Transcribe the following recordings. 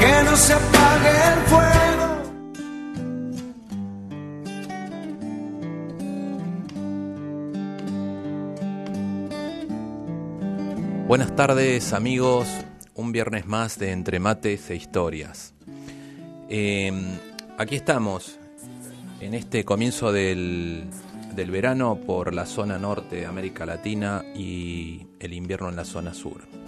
que no se apague el fuego. Buenas tardes amigos, un viernes más de Entre Mates e Historias. Eh, aquí estamos, en este comienzo del del verano por la zona norte de América Latina y el invierno en la zona sur.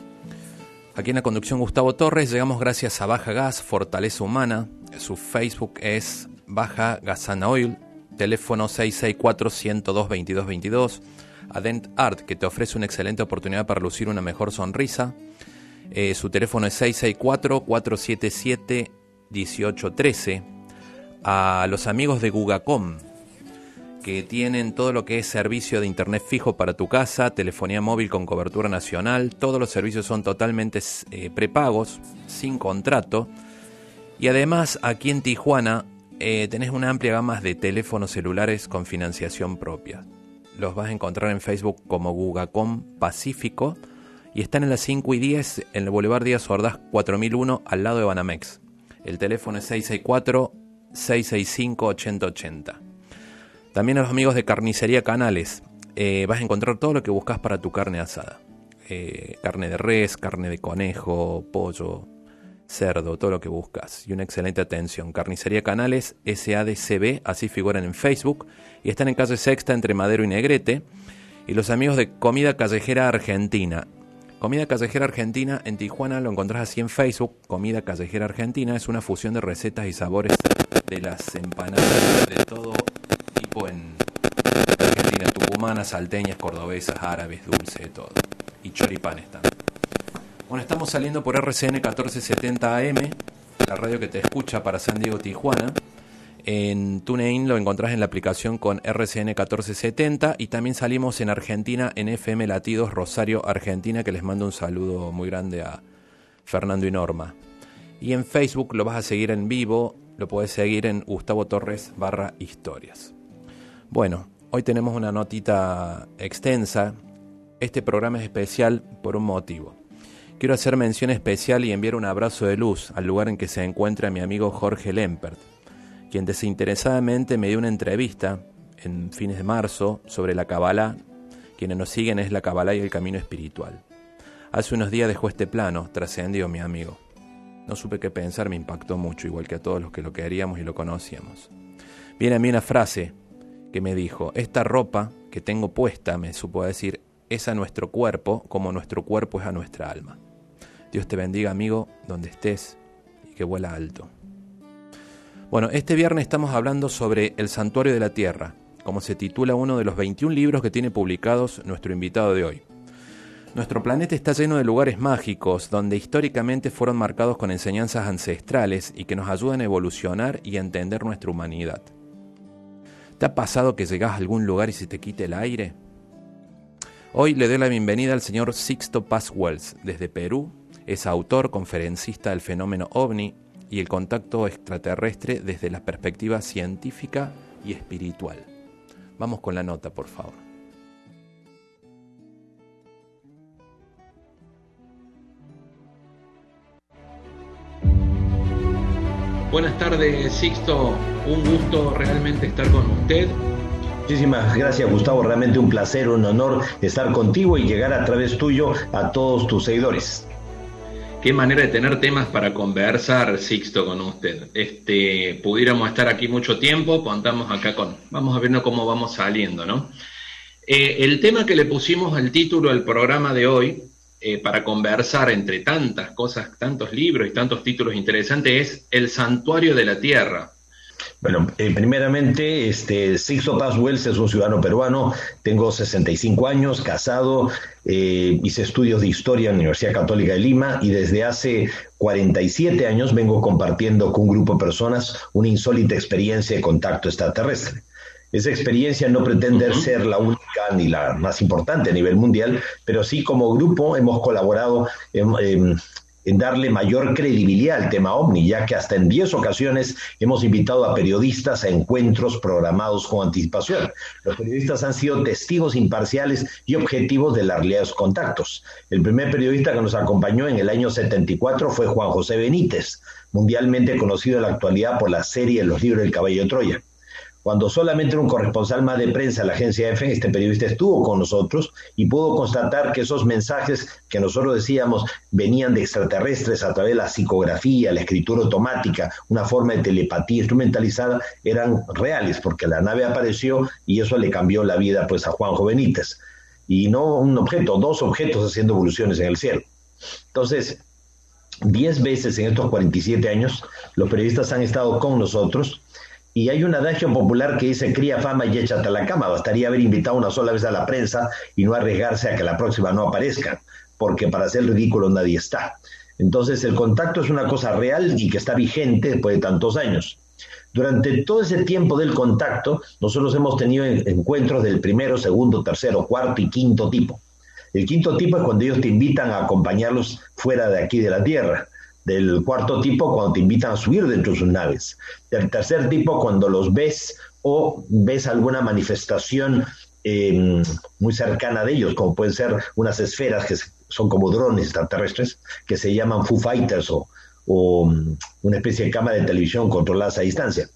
Aquí en la conducción Gustavo Torres llegamos gracias a Baja Gas, Fortaleza Humana. Su Facebook es Baja Gasana Oil, teléfono 664-102-2222. Adent Art, que te ofrece una excelente oportunidad para lucir una mejor sonrisa. Eh, su teléfono es 664-477-1813. A los amigos de Gugacom, que tienen todo lo que es servicio de internet fijo para tu casa, telefonía móvil con cobertura nacional, todos los servicios son totalmente eh, prepagos, sin contrato. Y además aquí en Tijuana eh, tenés una amplia gama de teléfonos celulares con financiación propia. Los vas a encontrar en Facebook como Gugacom Pacífico y están en las 5 y 10 en el Boulevard Díaz Ordaz 4001 al lado de Banamex. El teléfono es 664 665 8080. También a los amigos de Carnicería Canales. Eh, vas a encontrar todo lo que buscas para tu carne asada. Eh, carne de res, carne de conejo, pollo, cerdo, todo lo que buscas. Y una excelente atención. Carnicería Canales, SADCB, así figuran en Facebook. Y están en calle Sexta entre Madero y Negrete. Y los amigos de Comida Callejera Argentina. Comida Callejera Argentina en Tijuana lo encontrás así en Facebook. Comida Callejera Argentina es una fusión de recetas y sabores de las empanadas de todo en Argentina, tucumanas, salteñas, cordobesas, árabes, dulce, de todo. Y choripanes también. Bueno, estamos saliendo por RCN 1470 AM, la radio que te escucha para San Diego, Tijuana. En TuneIn lo encontrás en la aplicación con RCN 1470 y también salimos en Argentina en FM Latidos Rosario, Argentina, que les mando un saludo muy grande a Fernando y Norma. Y en Facebook lo vas a seguir en vivo, lo puedes seguir en Gustavo Torres barra historias. Bueno, hoy tenemos una notita extensa. Este programa es especial por un motivo. Quiero hacer mención especial y enviar un abrazo de luz al lugar en que se encuentra mi amigo Jorge Lempert, quien desinteresadamente me dio una entrevista en fines de marzo sobre la Kabbalah. Quienes nos siguen es la Kabbalah y el camino espiritual. Hace unos días dejó este plano, trascendió mi amigo. No supe qué pensar, me impactó mucho, igual que a todos los que lo queríamos y lo conocíamos. Viene a mí una frase que me dijo, esta ropa que tengo puesta, me supo decir, es a nuestro cuerpo como nuestro cuerpo es a nuestra alma. Dios te bendiga amigo, donde estés y que vuela alto. Bueno, este viernes estamos hablando sobre el santuario de la tierra, como se titula uno de los 21 libros que tiene publicados nuestro invitado de hoy. Nuestro planeta está lleno de lugares mágicos donde históricamente fueron marcados con enseñanzas ancestrales y que nos ayudan a evolucionar y a entender nuestra humanidad. ¿Te ha pasado que llegas a algún lugar y se te quite el aire? Hoy le doy la bienvenida al señor Sixto Paz Wells, desde Perú. Es autor, conferencista del fenómeno ovni y el contacto extraterrestre desde la perspectiva científica y espiritual. Vamos con la nota, por favor. Buenas tardes, Sixto. Un gusto realmente estar con usted. Muchísimas gracias, Gustavo. Realmente un placer, un honor estar contigo y llegar a través tuyo a todos tus seguidores. Qué manera de tener temas para conversar, Sixto, con usted. Este, pudiéramos estar aquí mucho tiempo, contamos acá con. Vamos a ver cómo vamos saliendo, ¿no? Eh, el tema que le pusimos al título al programa de hoy eh, para conversar entre tantas cosas, tantos libros y tantos títulos interesantes es El Santuario de la Tierra. Bueno, eh, primeramente, este, Sixto Paz Wells es un ciudadano peruano, tengo 65 años, casado, eh, hice estudios de historia en la Universidad Católica de Lima y desde hace 47 años vengo compartiendo con un grupo de personas una insólita experiencia de contacto extraterrestre. Esa experiencia no pretende ser la única ni la más importante a nivel mundial, pero sí como grupo hemos colaborado en, en darle mayor credibilidad al tema ovni, ya que hasta en 10 ocasiones hemos invitado a periodistas a encuentros programados con anticipación. Los periodistas han sido testigos imparciales y objetivos de la realidad de los contactos. El primer periodista que nos acompañó en el año 74 fue Juan José Benítez, mundialmente conocido en la actualidad por la serie Los libros del caballo de Troya. Cuando solamente un corresponsal más de prensa de la agencia EFE, este periodista estuvo con nosotros y pudo constatar que esos mensajes que nosotros decíamos venían de extraterrestres a través de la psicografía, la escritura automática, una forma de telepatía instrumentalizada, eran reales, porque la nave apareció y eso le cambió la vida pues a Juanjo Benítez. Y no un objeto, dos objetos haciendo evoluciones en el cielo. Entonces, diez veces en estos 47 años, los periodistas han estado con nosotros y hay un adagio popular que dice, cría fama y échate a la cama. Bastaría haber invitado una sola vez a la prensa y no arriesgarse a que la próxima no aparezca, porque para hacer ridículo nadie está. Entonces el contacto es una cosa real y que está vigente después de tantos años. Durante todo ese tiempo del contacto, nosotros hemos tenido encuentros del primero, segundo, tercero, cuarto y quinto tipo. El quinto tipo es cuando ellos te invitan a acompañarlos fuera de aquí de la Tierra del cuarto tipo cuando te invitan a subir dentro de sus naves, del tercer tipo cuando los ves o ves alguna manifestación em, muy cercana de ellos, como pueden ser unas esferas que son como drones extraterrestres, que se llaman Foo Fighters o, o mm, una especie de cámara de televisión controlada a distancia.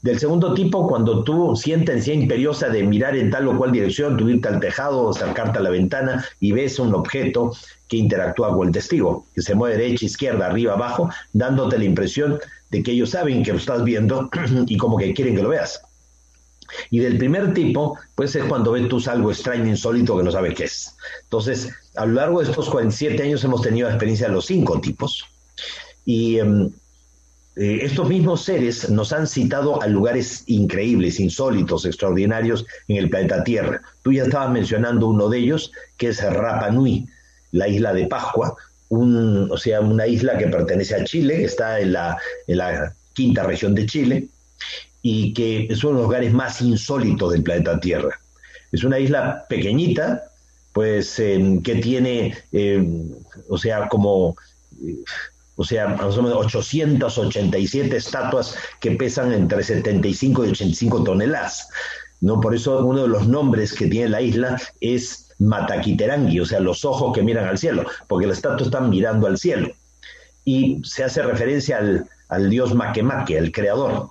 Del segundo tipo, cuando tú sientes imperiosa de mirar en tal o cual dirección, tú irte al tejado, acercarte a la ventana y ves un objeto que interactúa con el testigo, que se mueve derecha, izquierda, arriba, abajo, dándote la impresión de que ellos saben que lo estás viendo y como que quieren que lo veas. Y del primer tipo, pues es cuando ves tú algo extraño, insólito, que no sabes qué es. Entonces, a lo largo de estos 47 años hemos tenido la experiencia de los cinco tipos. Y em, eh, estos mismos seres nos han citado a lugares increíbles, insólitos, extraordinarios en el planeta Tierra. Tú ya estabas mencionando uno de ellos, que es Rapa Nui, la isla de Pascua, o sea, una isla que pertenece a Chile, está en la, quinta región de Chile, y que es uno de los lugares más insólitos del planeta Tierra. Es una isla pequeñita, pues que tiene, eh, o sea, como o sea, más o menos 887 estatuas que pesan entre 75 y 85 toneladas. ¿no? Por eso uno de los nombres que tiene la isla es Mataquiterangi, o sea, los ojos que miran al cielo, porque las estatuas están mirando al cielo. Y se hace referencia al, al dios Makemake, el creador.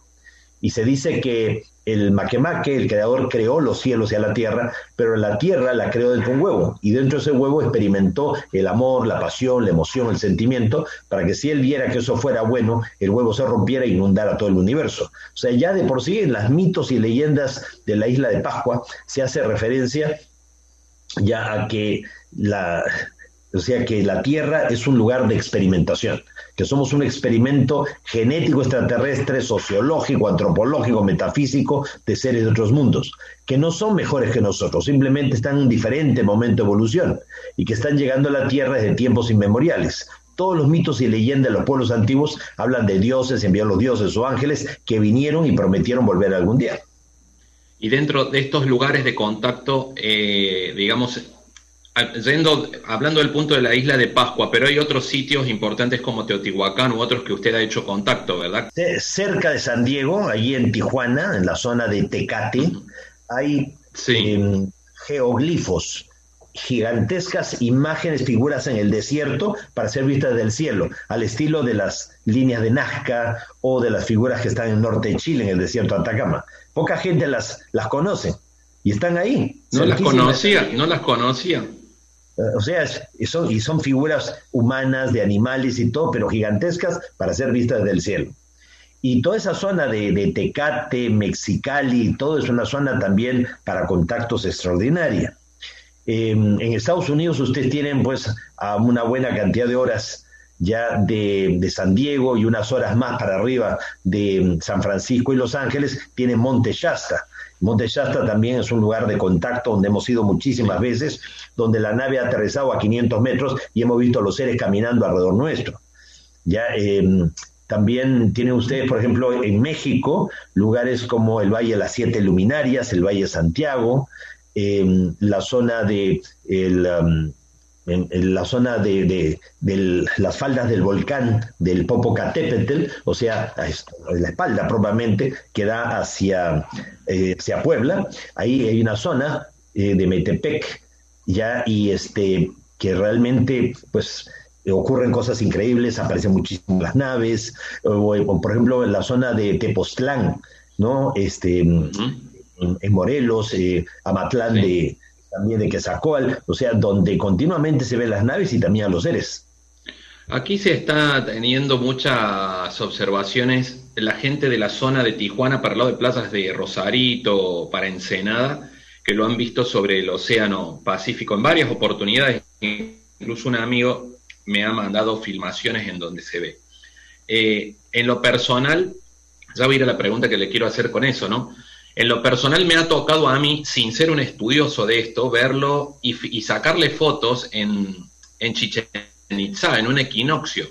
Y se dice que el Makemake, el creador, creó los cielos y a la tierra, pero la tierra la creó dentro de un huevo. Y dentro de ese huevo experimentó el amor, la pasión, la emoción, el sentimiento, para que si él viera que eso fuera bueno, el huevo se rompiera e inundara todo el universo. O sea, ya de por sí en las mitos y leyendas de la isla de Pascua se hace referencia ya a que la, o sea, que la tierra es un lugar de experimentación que somos un experimento genético extraterrestre, sociológico, antropológico, metafísico de seres de otros mundos, que no son mejores que nosotros, simplemente están en un diferente momento de evolución y que están llegando a la Tierra desde tiempos inmemoriales. Todos los mitos y leyendas de los pueblos antiguos hablan de dioses, enviaron los dioses o ángeles que vinieron y prometieron volver algún día. Y dentro de estos lugares de contacto, eh, digamos, hablando del punto de la isla de Pascua, pero hay otros sitios importantes como Teotihuacán u otros que usted ha hecho contacto, ¿verdad? Cerca de San Diego, allí en Tijuana, en la zona de Tecate, hay em, geoglifos, gigantescas imágenes, figuras en el desierto para ser vistas del cielo, al estilo de las líneas de Nazca o de las figuras que están en el norte de Chile, en el desierto de Atacama. Poca gente las, las conoce y están ahí. No las conocía, no las conocía. O sea, son, y son figuras humanas, de animales y todo, pero gigantescas para ser vistas del cielo. Y toda esa zona de, Tecate, Mexicali, todo es una zona también para contactos extraordinaria. Em, en Estados Unidos ustedes tienen pues a una buena cantidad de horas ya de, San Diego y unas horas más para arriba de mm, San Francisco y Los Ángeles, tiene Monte Shasta. Monte Shasta también es un lugar de contacto donde hemos ido muchísimas veces, donde la nave ha aterrizado a 500 metros y hemos visto a los seres caminando alrededor nuestro. Ya, em, también tienen ustedes, por ejemplo, en México, lugares como el Valle de las Siete Luminarias, el Valle Santiago, em, la zona de el, en, la zona de, las faldas del volcán del Popocatépetl, o sea, en la espalda propiamente, que da hacia, eh, hacia Puebla. Ahí hay una zona eh, de Metepec, ya, y este, que realmente, pues, ocurren cosas increíbles, aparecen muchísimas las naves, o, por ejemplo en la zona de Tepoztlán, ¿no? Este, en, Morelos, eh, Amatlán de también de Quetzalcóatl, o sea, donde continuamente se ven las naves y también a los seres. Aquí se está teniendo muchas observaciones, la gente de la zona de Tijuana para el lado de plazas de Rosarito, para Ensenada, que lo han visto sobre el Océano Pacífico en varias oportunidades, incluso un amigo me ha mandado filmaciones en donde se ve. Eh, en lo personal, ya voy a ir a la pregunta que le quiero hacer con eso, ¿no? En lo personal me ha tocado a mí, sin ser un estudioso de esto, verlo y, sacarle fotos en, en Chichen Itza, en un equinoccio,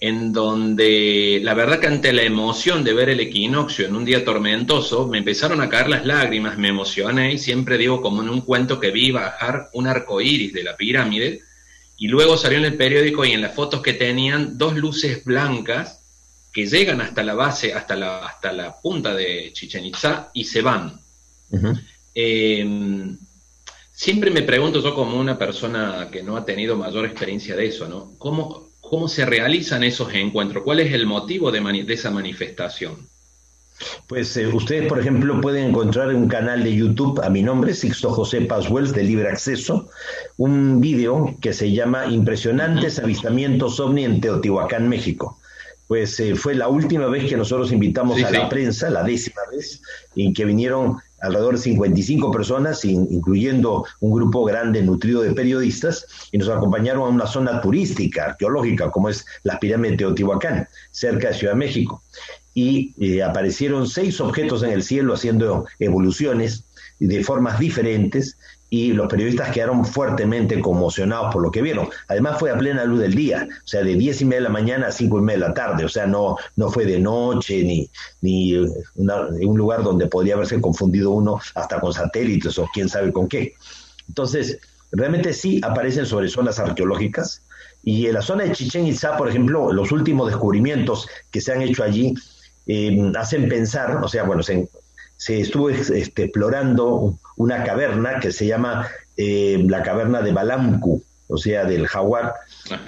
en donde la verdad que ante la emoción de ver el equinoccio en un día tormentoso, me empezaron a caer las lágrimas, me emocioné y siempre digo como en un cuento que vi bajar un arco iris de la pirámide y luego salió en el periódico y en las fotos que tenían dos luces blancas que llegan hasta la base, hasta la, hasta la punta de Chichen Itza y se van. Eh, siempre me pregunto yo como una persona que no ha tenido mayor experiencia de eso, ¿no? ¿Cómo, cómo se realizan esos encuentros? ¿Cuál es el motivo de, de esa manifestación? Pues eh, ustedes, por ejemplo, pueden encontrar en un canal de YouTube a mi nombre, Sixto José Paswells, de libre acceso, un video que se llama Impresionantes avistamientos ovni en Teotihuacán, México pues eh, fue la última vez que nosotros invitamos a la prensa, la décima vez, en que vinieron alrededor de 55 personas, incluyendo un grupo grande, nutrido de periodistas, y nos acompañaron a una zona turística, arqueológica, como es la pirámide de Teotihuacán, cerca de Ciudad de México. Y eh, aparecieron seis objetos en el cielo haciendo evoluciones de formas diferentes, y los periodistas quedaron fuertemente conmocionados por lo que vieron. Además fue a plena luz del día, o sea, de diez y media de la mañana a cinco y media de la tarde, o sea, no, no fue de noche ni, ni un lugar donde podría haberse confundido uno hasta con satélites o quién sabe con qué. Entonces, realmente sí aparecen sobre zonas arqueológicas y en la zona de Chichen Itza, por ejemplo, los últimos descubrimientos que se han hecho allí eh, hacen pensar, o sea, bueno, se, se estuvo este, explorando una caverna que se llama eh, la caverna de Balamku, o sea, del jaguar.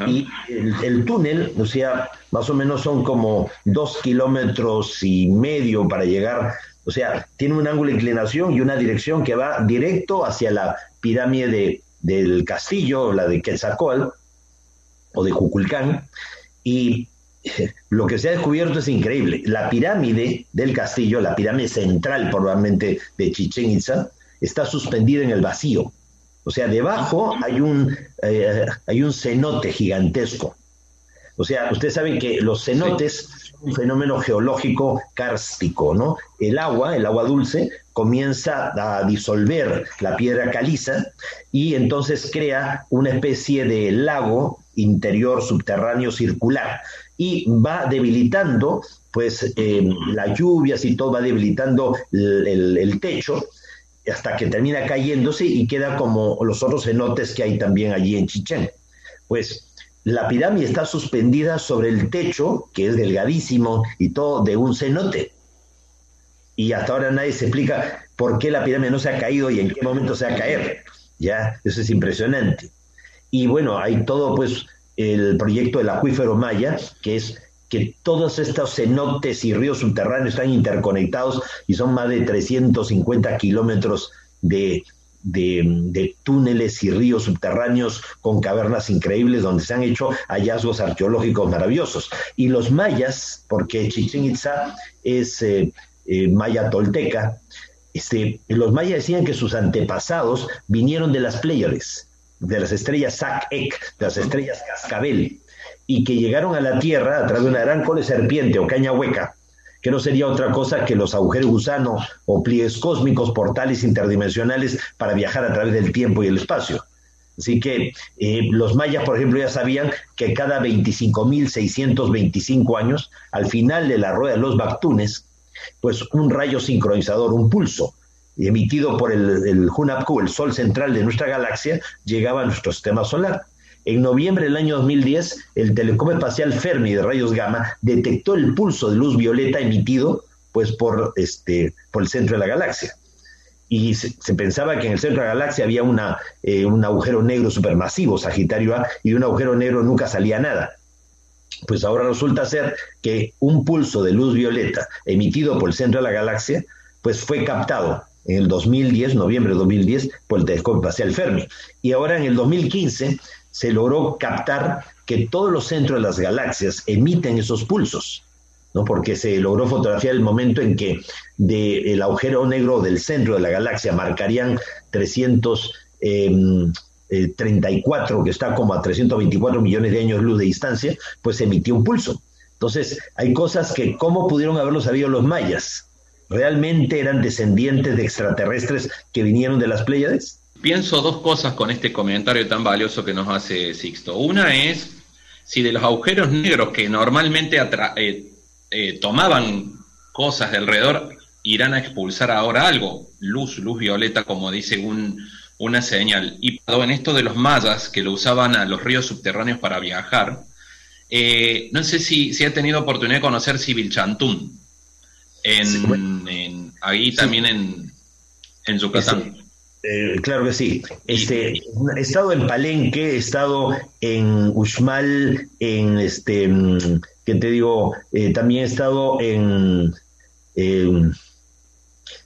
Y el, túnel, o sea, más o menos son como dos kilómetros y medio para llegar, o sea, tiene un ángulo de inclinación y una dirección que va directo hacia la pirámide del castillo, la de Quetzalcóatl o de Juculcán, y lo que se ha descubierto es increíble. La pirámide del castillo, la pirámide central probablemente de Chichen Itza, está suspendida en el vacío. O sea, debajo hay un, eh, hay un cenote gigantesco. O sea, ustedes saben que los cenotes son un fenómeno geológico kárstico, ¿no? El agua, el agua dulce, comienza a disolver la piedra caliza y entonces crea una especie de lago interior subterráneo circular y va debilitando, pues eh, las lluvias y todo va debilitando el, techo hasta que termina cayéndose y queda como los otros cenotes que hay también allí en Chichén. Pues la pirámide está suspendida sobre el techo, que es delgadísimo y todo, de un cenote. Y hasta ahora nadie se explica por qué la pirámide no se ha caído y en qué momento se va a caer. Ya, eso es impresionante. Y bueno, hay todo pues el proyecto del acuífero Maya, que es que todos estos cenotes y ríos subterráneos están interconectados y son más de 350 kilómetros de, de, túneles y ríos subterráneos con cavernas increíbles donde se han hecho hallazgos arqueológicos maravillosos. Y los mayas, porque Chichen Itza es eh, eh, maya tolteca, este, los mayas decían que sus antepasados vinieron de las Pléyades de las estrellas Sac-Ek, de las estrellas Cascabel, y que llegaron a la Tierra a través de una gran cola de serpiente o caña hueca, que no sería otra cosa que los agujeros gusano o pliegues cósmicos, portales interdimensionales para viajar a través del tiempo y el espacio. Así que eh, los mayas, por ejemplo, ya sabían que cada 25.625 años, al final de la rueda de los Bactunes, pues un rayo sincronizador, un pulso, emitido por el, el Hunapku, el sol central de nuestra galaxia, llegaba a nuestro sistema solar. En noviembre del año 2010, el telescopio espacial Fermi de rayos gamma detectó el pulso de luz violeta emitido pues, por, este, por el centro de la galaxia y se, pensaba que en el centro de la galaxia había una, eh, un agujero negro supermasivo, Sagitario A, y de un agujero negro nunca salía nada. Pues ahora resulta ser que un pulso de luz violeta emitido por el centro de la galaxia, pues fue captado en el 2010, noviembre de 2010, por el telescopio espacial Fermi. Y ahora en el 2015 se logró captar que todos los centros de las galaxias emiten esos pulsos. ¿no? porque se logró fotografiar el momento en que del agujero negro del centro de la galaxia marcarían 334, em, eh, que está como a 324 millones de años luz de distancia, pues emitió un pulso. Entonces, hay cosas que, ¿cómo pudieron haberlo sabido los mayas? ¿Realmente eran descendientes de extraterrestres que vinieron de las Pléyades? Pienso dos cosas con este comentario tan valioso que nos hace Sixto. Una es si de los agujeros negros que normalmente eh, eh, tomaban cosas de alrededor, irán a expulsar ahora algo, luz, luz violeta, como dice un, una señal. Y en esto de los mayas, que lo usaban a los ríos subterráneos para viajar, eh, no sé si, si ha tenido oportunidad de conocer Sibilchantún, en, en, ahí también en, en Yucatán. Eh, claro que sí. Este, he estado en Palenque, he estado en Uxmal, en este, mm, ¿qué te digo? Eh, también he estado en,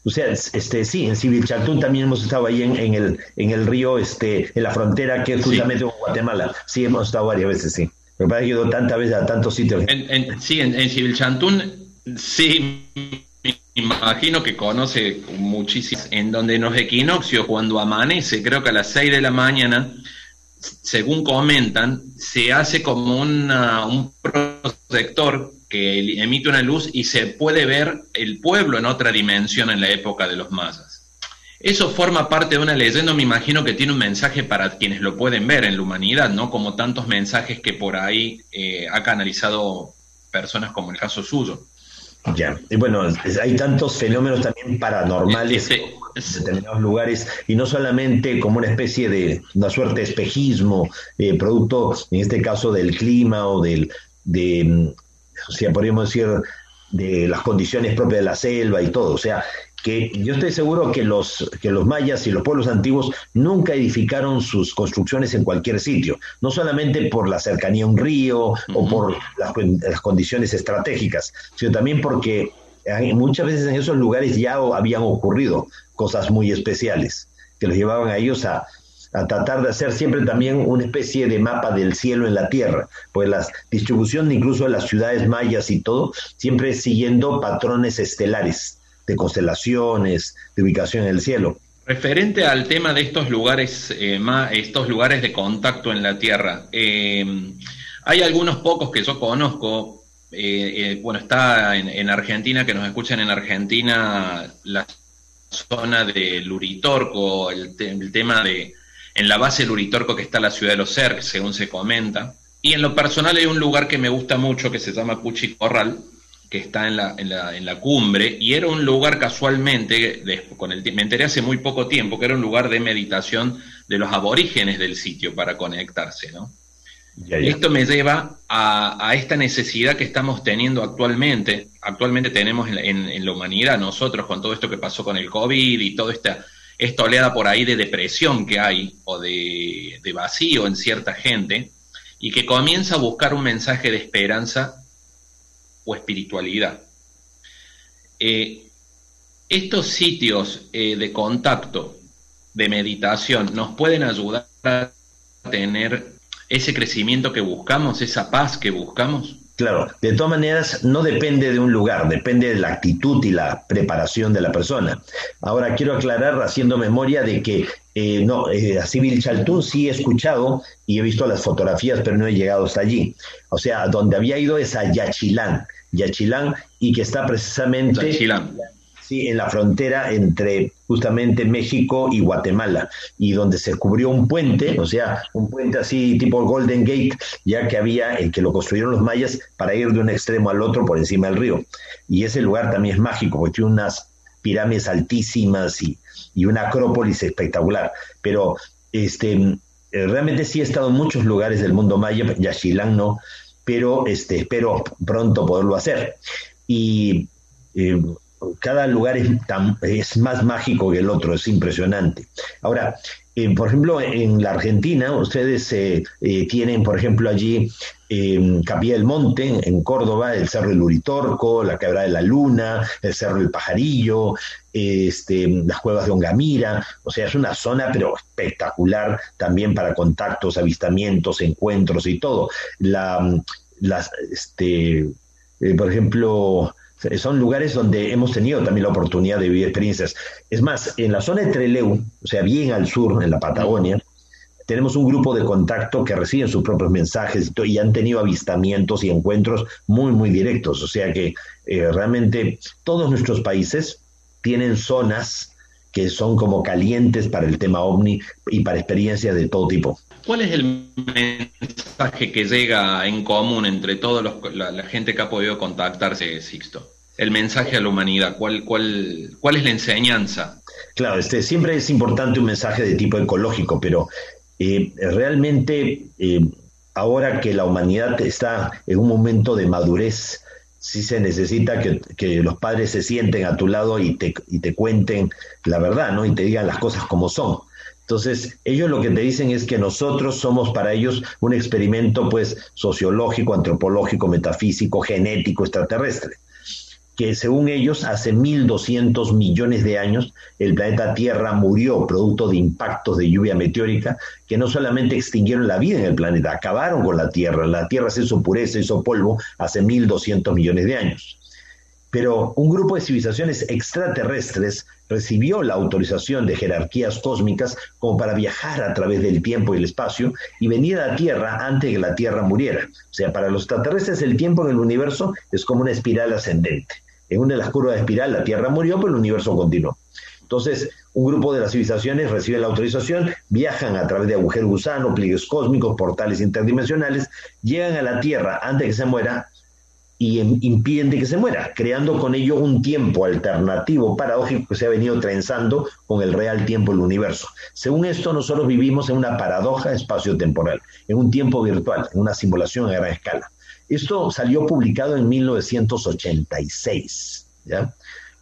o sea, este, sí, en Civilchatún también hemos estado ahí en, en, el, en el río, este, en la frontera que es justamente con Guatemala. Sí, hemos estado varias veces, sí. Me parece que he ido tantas veces a tantos sitios. En, sí, en, en sí, imagino que conoce muchísimo, en donde en los equinoccios, cuando amanece, creo que a las 6 de la mañana, según comentan, se hace como un proyector que emite una luz y se puede ver el pueblo en otra dimensión en la época de los mayas. Eso forma parte de una leyenda, me imagino que tiene un mensaje para quienes lo pueden ver en la humanidad, ¿no? Como tantos mensajes que por ahí eh, ha canalizado personas como el caso suyo. Ya, y bueno, hay tantos fenómenos también paranormales en determinados lugares y no solamente como una especie de una suerte de espejismo, eh, producto en este caso del clima o del, de, o sea, podríamos decir, de las condiciones propias de la selva y todo, o sea, que yo estoy seguro que los, que los mayas y los pueblos antiguos nunca edificaron sus construcciones en cualquier sitio, no solamente por la cercanía a un río o por las, las, condiciones estratégicas, sino también porque muchas veces en esos lugares ya habían ocurrido cosas muy especiales que los llevaban a ellos a, a tratar de hacer siempre también una especie de mapa del cielo en la tierra, pues la distribución incluso de las ciudades mayas y todo, siempre siguiendo patrones estelares de constelaciones, de ubicación en el cielo. Referente al tema de estos lugares, eh, estos lugares de contacto en la Tierra, eh, hay algunos pocos que yo conozco. Eh, bueno, está en, Argentina, que nos escuchan en Argentina, la zona de Luritorco, el, el, tema de, en la base Luritorco que está la ciudad de los Cercs, según se comenta. Y en lo personal hay un lugar que me gusta mucho que se llama Puchi Corral, que está en la, en la, en la cumbre, y era un lugar casualmente, con el, me enteré hace muy poco tiempo, que era un lugar de meditación de los aborígenes del sitio para conectarse, ¿no? Esto me lleva a, a, esta necesidad que estamos teniendo actualmente. Actualmente tenemos en, en, la humanidad, nosotros, con todo esto que pasó con el COVID y toda esta, esta oleada por ahí de depresión que hay o de, de vacío en cierta gente, y que comienza a buscar un mensaje de esperanza o espiritualidad. Eh, estos sitios eh, de contacto, de meditación, nos pueden ayudar a tener ese crecimiento que buscamos, esa paz que buscamos. Claro, de todas maneras no depende de un lugar, depende de la actitud y la preparación de la persona. Ahora quiero aclarar haciendo memoria de que eh, no, eh, a Civil Chaltún sí he escuchado y he visto las fotografías, pero no he llegado hasta allí. O sea, donde había ido es a Yachilán, Yachilán y que está precisamente sí, en la frontera entre justamente México y Guatemala, y donde se cubrió un puente, o sea, un puente así tipo Golden Gate, ya que había el que lo construyeron los mayas para ir de un extremo al otro por encima del río. Y ese lugar también es mágico, porque tiene unas pirámides altísimas y, y una acrópolis espectacular. Pero este, eh, realmente sí he estado en muchos lugares del mundo maya, Yaxchilán no, pero este, espero pronto poderlo hacer. Y eh, cada lugar es, más mágico que el otro, es impresionante. Ahora, eh, por ejemplo, en la Argentina, ustedes eh, eh, tienen, por ejemplo, allí Capilla del Monte, en Córdoba, el Cerro del Uritorco, la Quebrada de la Luna, el Cerro del Pajarillo, este, las cuevas de Ongamira, o sea, es una zona pero espectacular también para contactos, avistamientos, encuentros y todo. La, este, por ejemplo, son lugares donde hemos tenido también la oportunidad de vivir experiencias. Es más, en la zona de Treleu, o sea, bien al sur, en la Patagonia, tenemos un grupo de contacto que reciben sus propios mensajes y, han tenido avistamientos y encuentros muy, muy directos. O sea que eh, realmente todos nuestros países tienen zonas que son como calientes para el tema ovni y para experiencias de todo tipo. ¿Cuál es el mensaje que llega en común entre toda la, gente que ha podido contactarse, Sixto? El mensaje a la humanidad, ¿cuál, cuál, cuál es la enseñanza? Claro, este, siempre es importante un mensaje de tipo ecológico, pero eh, realmente eh, ahora que la humanidad está en un momento de madurez, sí se necesita que, que, los padres se sienten a tu lado y te, y te cuenten la verdad, ¿no? Y te digan las cosas como son. Entonces, ellos lo que te dicen es que nosotros somos para ellos un experimento pues sociológico, antropológico, metafísico, genético, extraterrestre que según ellos hace 1.200 millones de años el planeta Tierra murió producto de impactos de lluvia meteórica que no solamente extinguieron la vida en el planeta, acabaron con la Tierra. La Tierra se hizo pureza, hizo polvo hace 1.200 millones de años pero un grupo de civilizaciones extraterrestres recibió la autorización de jerarquías cósmicas como para viajar a través del tiempo y el espacio y venir a la Tierra antes de que la Tierra muriera. O sea, para los extraterrestres el tiempo en el universo es como una espiral ascendente. En una de las curvas de espiral la Tierra murió, pero el universo continuó. Entonces, un grupo de las civilizaciones recibe la autorización, viajan a través de agujeros gusano, pliegues cósmicos, portales interdimensionales, llegan a la Tierra antes de que se muera y impiden que se muera, creando con ello un tiempo alternativo paradójico que se ha venido trenzando con el real tiempo del universo. Según esto, nosotros vivimos en una paradoja espacio-temporal, en un tiempo virtual, en una simulación a gran escala. Esto salió publicado en 1986. ¿ya?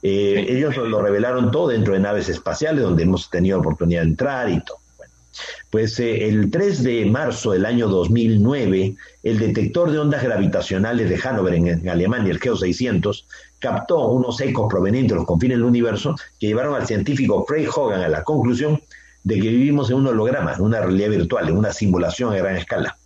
Eh, ellos lo revelaron todo dentro de naves espaciales, donde hemos tenido oportunidad de entrar y todo. Pues eh, el 3 de marzo del año 2009, el detector de ondas gravitacionales de Hannover en, Alemania, el GEO 600, captó unos ecos provenientes de los confines del universo que llevaron al científico Frey Hogan a la conclusión de que vivimos en un holograma, en una realidad virtual, en una simulación a gran escala.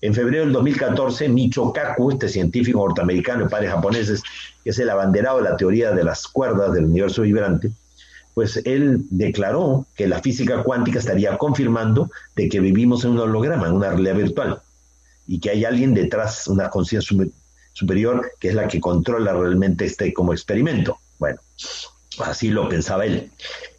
En febrero del 2014, Micho Kaku, este científico norteamericano de padres japoneses, que es el abanderado de la teoría de las cuerdas del universo vibrante, pues él declaró que la física cuántica estaría confirmando de que vivimos en un holograma, en una realidad virtual, y que hay alguien detrás, una conciencia superior, que es la que controla realmente este como experimento. Bueno, así lo pensaba él.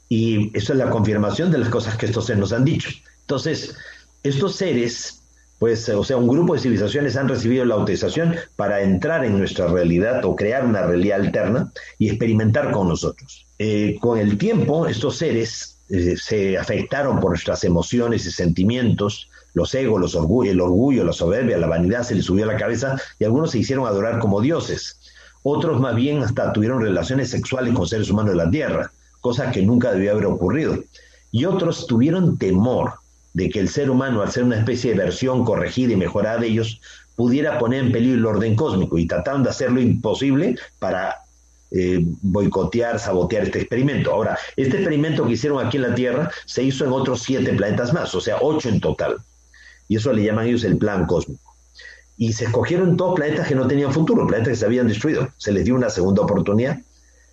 Y eso es la confirmación de las cosas que estos seres nos han dicho. Entonces, estos seres, pues, o sea, un grupo de civilizaciones han recibido la autorización para entrar en nuestra realidad o crear una realidad alterna y experimentar con nosotros. Eh, con el tiempo, estos seres eh, se afectaron por nuestras emociones y sentimientos, los egos, los orgullo, el orgullo, la soberbia, la vanidad se les subió a la cabeza y algunos se hicieron adorar como dioses. Otros más bien hasta tuvieron relaciones sexuales con seres humanos de la tierra, cosa que nunca debió haber ocurrido. Y otros tuvieron temor de que el ser humano, al ser una especie de versión corregida y mejorada de ellos, pudiera poner en peligro el orden cósmico y trataron de hacer lo imposible para eh, boicotear, sabotear este experimento. Ahora, este experimento que hicieron aquí en la Tierra se hizo en otros siete planetas más, o sea, ocho en total. Y eso le llaman ellos el plan cósmico. y se escogieron todos planetas que no tenían futuro, planetas que se habían destruido. Se les dio una segunda oportunidad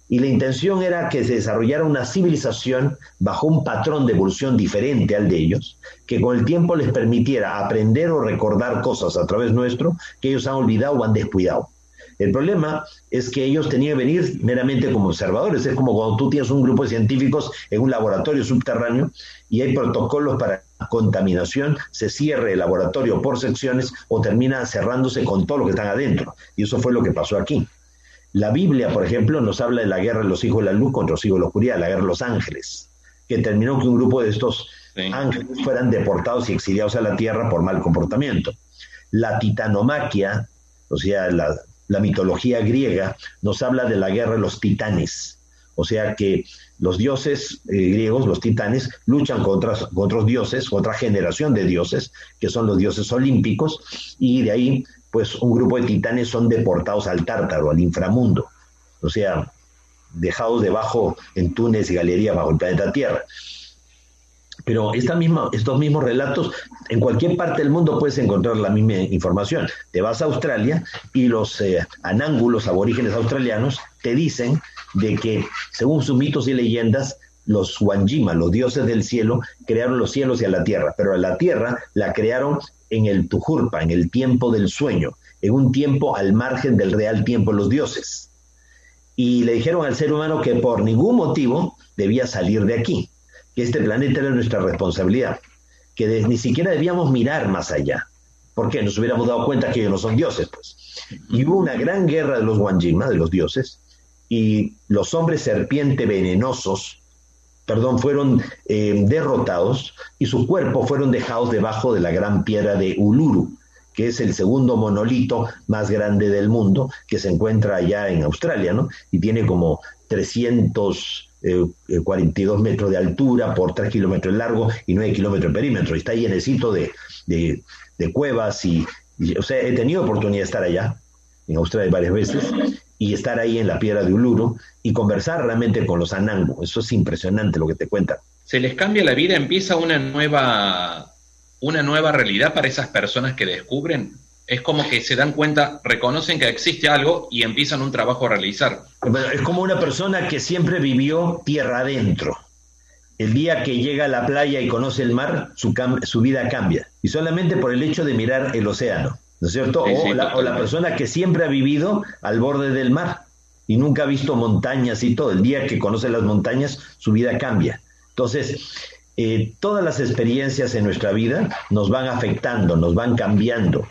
y la intención era que se desarrollara una civilización bajo un patrón de evolución diferente al de ellos, que con el tiempo les permitiera aprender o recordar cosas a través nuestro que ellos han olvidado o han descuidado. El problema es que ellos tenían que venir meramente como observadores. Es como cuando tú tienes un grupo de científicos en un laboratorio subterráneo y hay protocolos para contaminación, se cierre el laboratorio por secciones o termina cerrándose con todo lo que están adentro. Y eso fue lo que pasó aquí. La Biblia, por ejemplo, nos habla de la guerra de los hijos de la luz contra los hijos de la oscuridad, la guerra de los ángeles, que terminó que un grupo de estos ángeles fueran deportados y exiliados a la tierra por mal comportamiento. La titanomaquia, o sea, la, mitología griega, nos habla de la guerra de los titanes, o sea que los dioses eh, griegos, los titanes, luchan contra, contra, otros dioses, otra generación de dioses, que son los dioses olímpicos, y de ahí pues un grupo de titanes son deportados al tártaro, al inframundo, o sea, dejados debajo en túneles y galerías bajo el planeta Tierra. Pero esta misma, estos mismos relatos, en cualquier parte del mundo puedes encontrar la misma información. Te vas a Australia y los eh, anángulos aborígenes australianos te dicen de que, según sus mitos y leyendas, los Wanjima, los dioses del cielo, crearon los cielos y a la tierra, pero a la tierra la crearon en el Tujurpa, en el tiempo del sueño, en un tiempo al margen del real tiempo de los dioses. Y le dijeron al ser humano que por ningún motivo debía salir de aquí, que este planeta era nuestra responsabilidad, que ni siquiera debíamos mirar más allá, porque nos hubiéramos dado cuenta que ellos no son dioses, pues. Y hubo una gran guerra de los Wanjima, de los dioses, y los hombres serpiente venenosos perdón, fueron eh, derrotados y sus cuerpos fueron dejados debajo de la gran piedra de Uluru, que es el segundo monolito más grande del mundo, que se encuentra allá en Australia, ¿no? Y tiene como 342 eh, metros de altura por 3 kilómetros de largo y 9 kilómetros de perímetro. Y está llenecito de, de, de cuevas y, o sea, he tenido oportunidad de estar allá, en Australia varias veces, y estar ahí en la piedra de Uluru y conversar realmente con los Anangu. Eso es impresionante lo que te cuentan. Se les cambia la vida, empieza una nueva, una nueva realidad para esas personas que descubren. Es como que se dan cuenta, reconocen que existe algo y empiezan un trabajo a realizar. es como una persona que siempre vivió tierra adentro. El día que llega a la playa y conoce el mar, su, su vida cambia. Y solamente por el hecho de mirar el océano. ¿No es cierto? o, la, persona que siempre ha vivido al borde del mar y nunca ha visto montañas y todo. El día que conoce las montañas, su vida cambia. Entonces, eh, todas las experiencias en nuestra vida nos van afectando, nos van cambiando,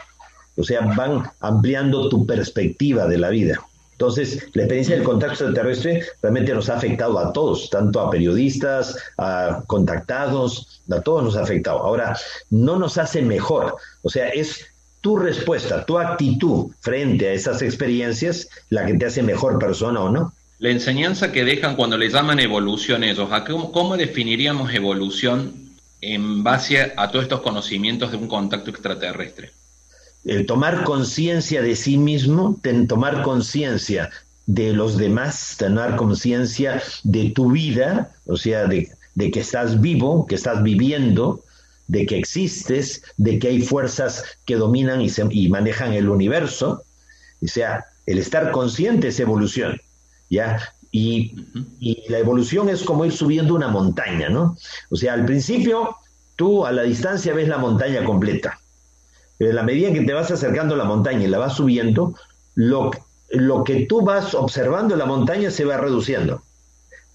o sea, van ampliando tu perspectiva de la vida. Entonces, la experiencia del contacto extraterrestre realmente nos ha afectado a todos, tanto a periodistas, a contactados, a todos nos ha afectado. Ahora, no nos hace mejor, o sea, es tu respuesta, tu actitud frente a esas experiencias la que te hace mejor persona o no. La enseñanza que dejan cuando le llaman evolución ellos, ¿cómo, definiríamos evolución en base a todos estos conocimientos de un contacto extraterrestre? El tomar conciencia de sí mismo, tomar conciencia de los demás, tener conciencia de tu vida, o sea, de, de que estás vivo, que estás viviendo, de que existes, de que hay fuerzas que dominan y, se, y manejan el universo. O sea, el estar consciente es evolución, ¿ya? Y, y, la evolución es como ir subiendo una montaña, ¿no? O sea, al principio tú a la distancia ves la montaña completa, pero en la medida que te vas acercando a la montaña y la vas subiendo, lo, lo que tú vas observando en la montaña se va reduciendo,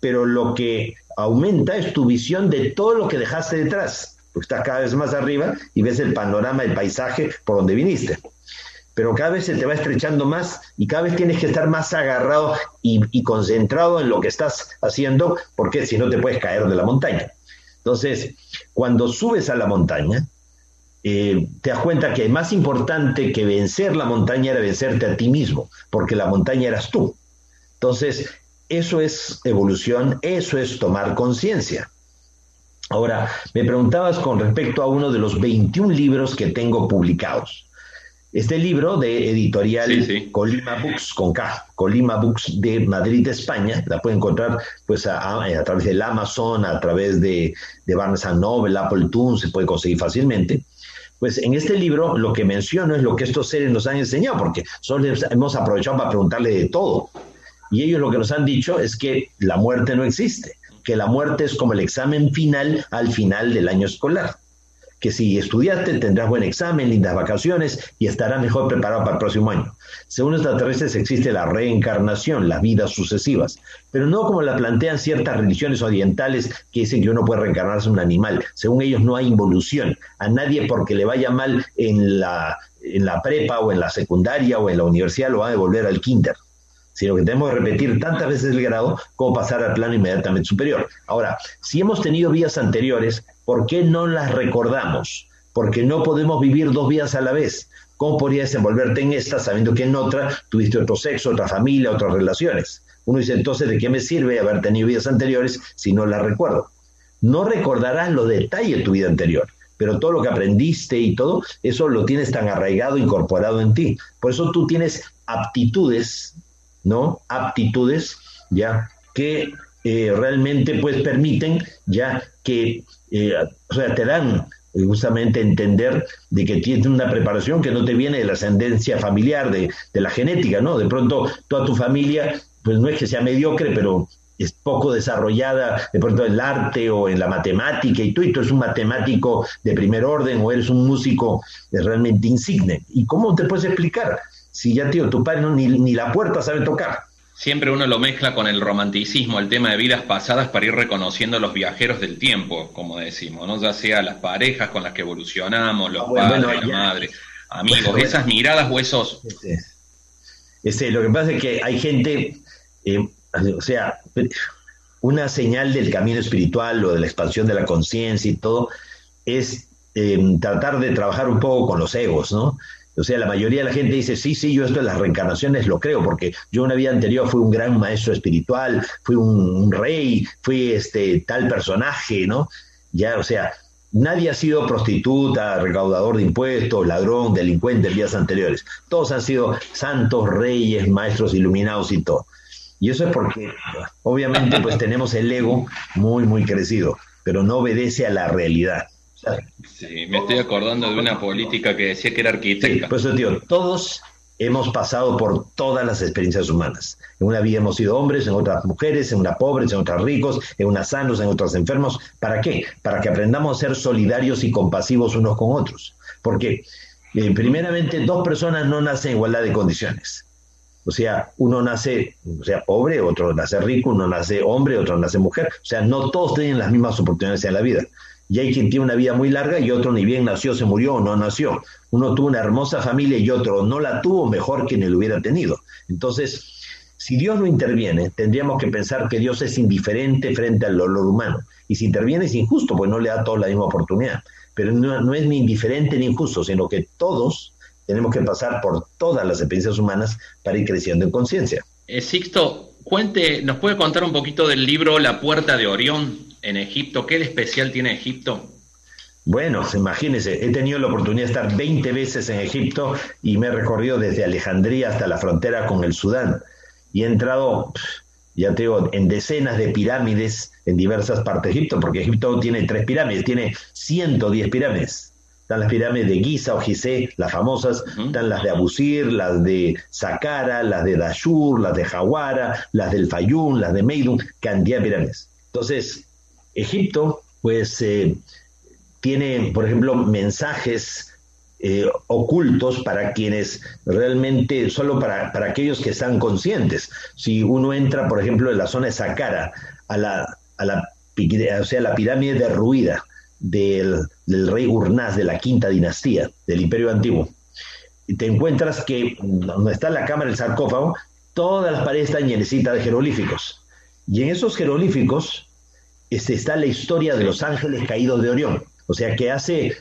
pero lo que aumenta es tu visión de todo lo que dejaste detrás porque estás cada vez más arriba y ves el panorama, el paisaje por donde viniste. Pero cada vez se te va estrechando más y cada vez tienes que estar más agarrado y, concentrado en lo que estás haciendo, porque si no te puedes caer de la montaña. Entonces, cuando subes a la montaña, eh, te das cuenta que más importante que vencer la montaña era vencerte a ti mismo, porque la montaña eras tú. Entonces, eso es evolución, eso es tomar conciencia. Ahora, me preguntabas con respecto a uno de los 21 libros que tengo publicados. Este libro de editorial Colima Books, con K, Colima Books de Madrid, España, la pueden encontrar pues a, través del Amazon, a través de, de Barnes Noble, Apple Tune, se puede conseguir fácilmente. Pues en este libro lo que menciono es lo que estos seres nos han enseñado, porque solo hemos aprovechado para preguntarle de todo. Y ellos lo que nos han dicho es que la muerte no existe, que la muerte es como el examen final al final del año escolar que si estudiaste tendrás buen examen, lindas vacaciones y estarás mejor preparado para el próximo año. Según extraterrestres existe la reencarnación, las vidas sucesivas, pero no como la plantean ciertas religiones orientales que dicen que uno puede reencarnarse en un animal. Según ellos no hay involución. A nadie porque le vaya mal en la, en la prepa o en la secundaria o en la universidad lo va a devolver al kinder sino que tenemos que repetir tantas veces el grado como pasar al plano inmediatamente superior. Ahora, si hemos tenido vidas anteriores, ¿por qué no las recordamos? Porque no podemos vivir dos vidas a la vez. ¿Cómo podrías envolverte en esta sabiendo que en otra tuviste otro sexo, otra familia, otras relaciones? Uno dice entonces, ¿de qué me sirve haber tenido vidas anteriores si no las recuerdo? No recordarás los detalles de tu vida anterior, pero todo lo que aprendiste y todo, eso lo tienes tan arraigado, incorporado en ti. Por eso tú tienes aptitudes ¿no? Aptitudes, ya, que eh, realmente pues permiten ya que, eh, o sea, te dan justamente entender de que tienes una preparación que no te viene de la ascendencia familiar, de, de, la genética, ¿no? De pronto toda tu familia, pues no es que sea mediocre, pero es poco desarrollada de pronto en el arte o en la matemática y tú, y tú eres un matemático de primer orden o eres un músico realmente insigne. ¿Y cómo te puedes explicar? Si ya, tío, tu padre no, ni, ni la puerta sabe tocar. Siempre uno lo mezcla con el romanticismo, el tema de vidas pasadas para ir reconociendo los viajeros del tiempo, como decimos, ¿no? Ya sea las parejas con las que evolucionamos, los ah, padres, la madre, amigos, esas miradas o esos... Este, este, lo que pasa es que hay gente, eh, o sea, una señal del camino espiritual o de la expansión de la conciencia y todo es eh, tratar de trabajar un poco con los egos, ¿no? O sea, la mayoría de la gente dice, sí, sí, yo esto de las reencarnaciones lo creo, porque yo una vida anterior fui un gran maestro espiritual, fui un, rey, fui este tal personaje, ¿no? Ya, o sea, nadie ha sido prostituta, recaudador de impuestos, ladrón, delincuente en días anteriores. Todos han sido santos, reyes, maestros iluminados y todo. Y eso es porque, obviamente, pues tenemos el ego muy, muy crecido, pero no obedece a la realidad. Sí, me estoy acordando de una política que decía que era arquitecta. pues tío, todos hemos pasado por todas las experiencias humanas. En una vida hemos sido hombres, en otras mujeres, en una pobres, en otras ricos, en unas sanos, en otras enfermos. ¿Para qué? Para que aprendamos a ser solidarios y compasivos unos con otros. Porque, eh, primeramente, dos personas no nacen en igualdad de condiciones. O sea, uno nace, o sea, pobre, otro nace rico, uno nace hombre, otro nace mujer. O sea, no todos tienen las mismas oportunidades en la vida y hay quien tiene una vida muy larga y otro ni bien nació, se murió o no nació. Uno tuvo una hermosa familia y otro no la tuvo mejor que ni lo hubiera tenido. Entonces, si Dios no interviene, tendríamos que pensar que Dios es indiferente frente al dolor humano. Y si interviene es injusto, pues no le da a todos la misma oportunidad. Pero no, es ni indiferente ni injusto, sino que todos tenemos que pasar por todas las experiencias humanas para ir creciendo en conciencia. Eh, Sixto, cuente, ¿nos puede contar un poquito del libro La Puerta de Orión? En Egipto. ¿Qué de especial tiene Egipto? Bueno, imagínense, he tenido la oportunidad de estar 20 veces en Egipto y me he recorrido desde Alejandría hasta la frontera con el Sudán y he entrado, ya te digo, en decenas de pirámides en diversas partes de Egipto, porque Egipto tiene tres pirámides, tiene 110 pirámides. Están las pirámides de Giza o Gizeh, las famosas, están las de Abusir, las de Saqqara, las de Dashur, las de Jawara, las del Fayum, las de Meidum, cantidad de pirámides. Entonces, Egipto, pues, eh, tiene, por ejemplo, mensajes eh, ocultos para quienes realmente, solo para, aquellos que están conscientes. Si uno entra, por ejemplo, en la zona de Saqqara, a la, a la, o sea, la pirámide derruida del, del rey Urnaz de la quinta dinastía del Imperio Antiguo, y te encuentras que donde está la cámara del sarcófago, todas las paredes están llenecitas de jeroglíficos. Y en esos jeroglíficos este, está la historia de los ángeles caídos de Orión. O sea que hace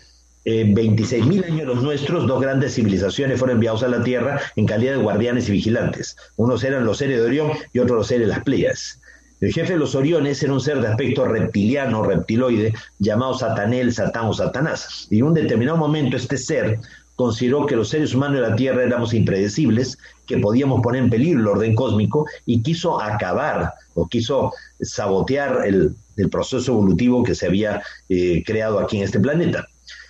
eh, 26.000 años los nuestros, dos grandes civilizaciones fueron enviados a la Tierra en calidad de guardianes y vigilantes. Unos eran los seres de Orión y otros los seres de las Pleias. El jefe de los Oriones era un ser de aspecto reptiliano, reptiloide, llamado Satanel, Satán o Satanás. Y en un determinado momento este ser consideró que los seres humanos de la Tierra éramos impredecibles, que podíamos poner en peligro el orden cósmico y quiso acabar o quiso sabotear el, proceso evolutivo que se había eh, creado aquí en este planeta.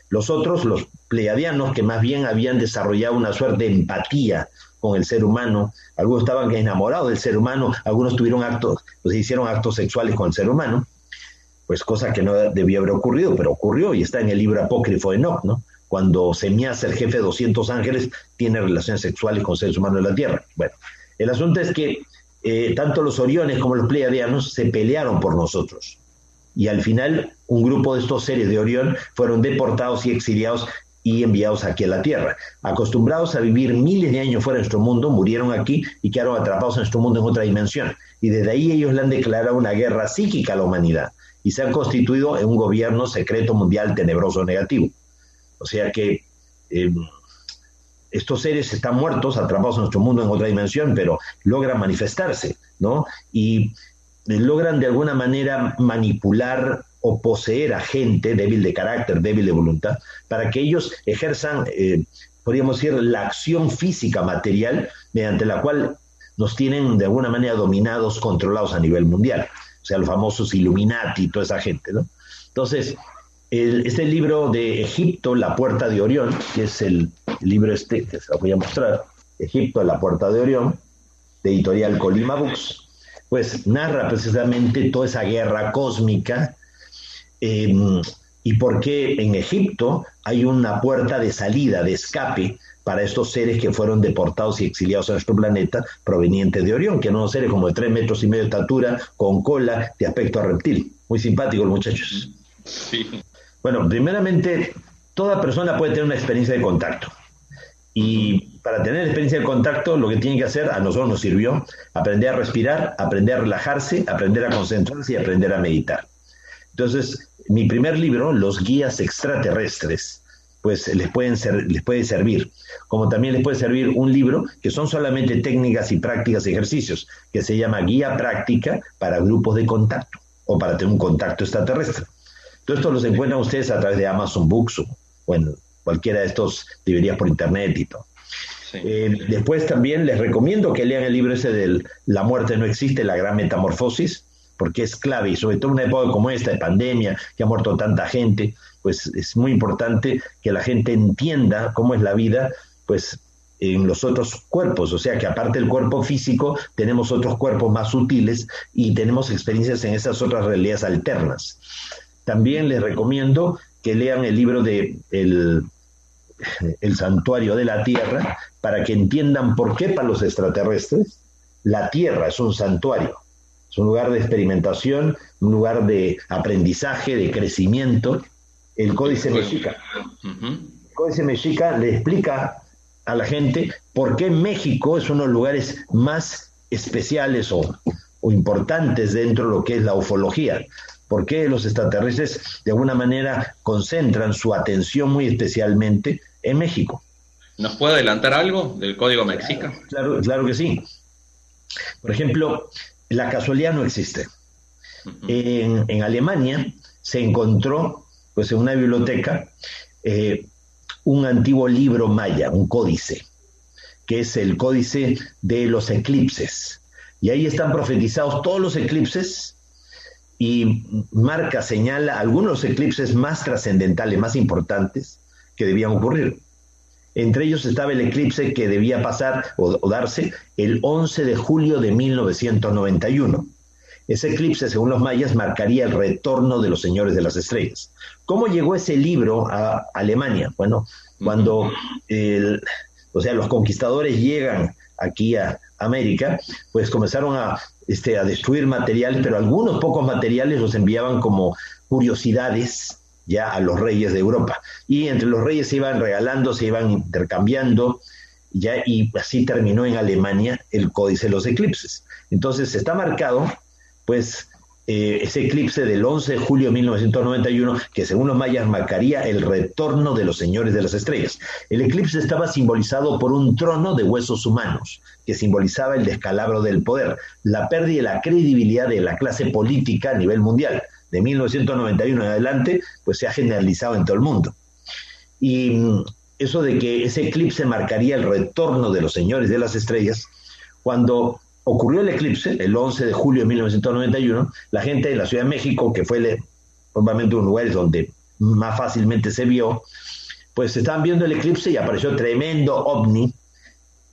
Los otros, los pleiadianos, que más bien habían desarrollado una suerte de empatía con el ser humano, algunos estaban enamorados del ser humano, algunos tuvieron actos, pues hicieron actos sexuales con el ser humano, pues cosa que no debía haber ocurrido, pero ocurrió y está en el libro apócrifo de Enoch, ¿no? Cuando Semías, el jefe de 200 ángeles, tiene relaciones sexuales con seres humanos de la tierra. Bueno, el asunto es que eh, tanto los Oriones como los Pleiadianos se pelearon por nosotros. Y al final, un grupo de estos seres de Orión fueron deportados y exiliados y enviados aquí a la Tierra. Acostumbrados a vivir miles de años fuera de nuestro mundo, murieron aquí y quedaron atrapados en nuestro mundo en otra dimensión. Y desde ahí ellos le han declarado una guerra psíquica a la humanidad y se han constituido en un gobierno secreto mundial tenebroso negativo. O sea que eh, estos seres están muertos, atrapados en nuestro mundo en otra dimensión, pero logran manifestarse, ¿no? Y logran de alguna manera manipular o poseer a gente débil de carácter, débil de voluntad, para que ellos ejerzan, eh, podríamos decir, la acción física material mediante la cual nos tienen de alguna manera dominados, controlados a nivel mundial. O sea, los famosos Illuminati y toda esa gente, ¿no? Entonces, este libro de Egipto, La Puerta de Orión, que es el, libro este que se lo voy a mostrar, Egipto, La Puerta de Orión, de editorial Colima Books, pues narra precisamente toda esa guerra cósmica em, y por qué en Egipto hay una puerta de salida, de escape para estos seres que fueron deportados y exiliados a nuestro planeta provenientes de Orión, que no son seres como de tres metros y medio de estatura, con cola, de aspecto reptil. Muy simpáticos muchachos. Sí. Bueno, primeramente, toda persona puede tener una experiencia de contacto. Y para tener experiencia de contacto, lo que tiene que hacer, a nosotros nos sirvió, aprender a respirar, aprender a relajarse, aprender a concentrarse y aprender a meditar. Entonces, mi primer libro, Los guías extraterrestres, pues les, pueden ser, les puede servir. Como también les puede servir un libro que son solamente técnicas y prácticas y ejercicios, que se llama Guía Práctica para Grupos de Contacto o para tener un contacto extraterrestre. Todo esto los encuentran ustedes a través de Amazon Books o en cualquiera de estos librerías por internet y todo. Eh, después también les recomiendo que lean el libro ese de La muerte no existe, la gran metamorfosis, porque es clave y sobre todo en una época como esta de pandemia, que ha muerto tanta gente, pues es muy importante que la gente entienda cómo es la vida, pues en los otros cuerpos, o sea que aparte del cuerpo físico tenemos otros cuerpos más sutiles y tenemos experiencias en esas otras realidades alternas. También les recomiendo que lean el libro de el, Santuario de la Tierra para que entiendan por qué para los extraterrestres la Tierra es un santuario, es un lugar de experimentación, un lugar de aprendizaje, de crecimiento. El Códice Mexica. El Códice Mexica le explica a la gente por qué México es uno de los lugares más especiales o, o importantes dentro de lo que es la ufología por qué los extraterrestres de alguna manera concentran su atención muy especialmente en México. ¿Nos puede adelantar algo del código mexica? Claro, claro que sí. Por ejemplo, la casualidad no existe. en, Alemania se encontró, pues en una biblioteca, eh, un antiguo libro maya, un códice, que es el códice de los eclipses. Y ahí están profetizados todos los eclipses y marca, señala algunos eclipses más trascendentales, más importantes que debían ocurrir. Entre ellos estaba el eclipse que debía pasar o, darse el 11 de julio de 1991. Ese eclipse, según los mayas, marcaría el retorno de los señores de las estrellas. ¿Cómo llegó ese libro a Alemania? Bueno, cuando o sea, los conquistadores llegan aquí a América, pues comenzaron a este, a destruir materiales, pero algunos pocos materiales los enviaban como curiosidades ya a los reyes de Europa. Y entre los reyes se iban regalando, se iban intercambiando, ya, y así terminó en Alemania el Códice de los Eclipses. Entonces está marcado, pues, eh, ese eclipse del 11 de julio de 1991, que según los mayas marcaría el retorno de los señores de las estrellas. El eclipse estaba simbolizado por un trono de huesos humanos, que simbolizaba el descalabro del poder, la pérdida de la credibilidad de la clase política a nivel mundial. De 1991 en adelante, pues se ha generalizado en todo el mundo. Y mm, eso de que ese eclipse marcaría el retorno de los señores de las estrellas, cuando ocurrió el eclipse, el 11 de julio de 1991, la gente de la Ciudad de México, que fue probablemente un lugar donde más fácilmente se vio, pues estaban viendo el eclipse y apareció tremendo ovni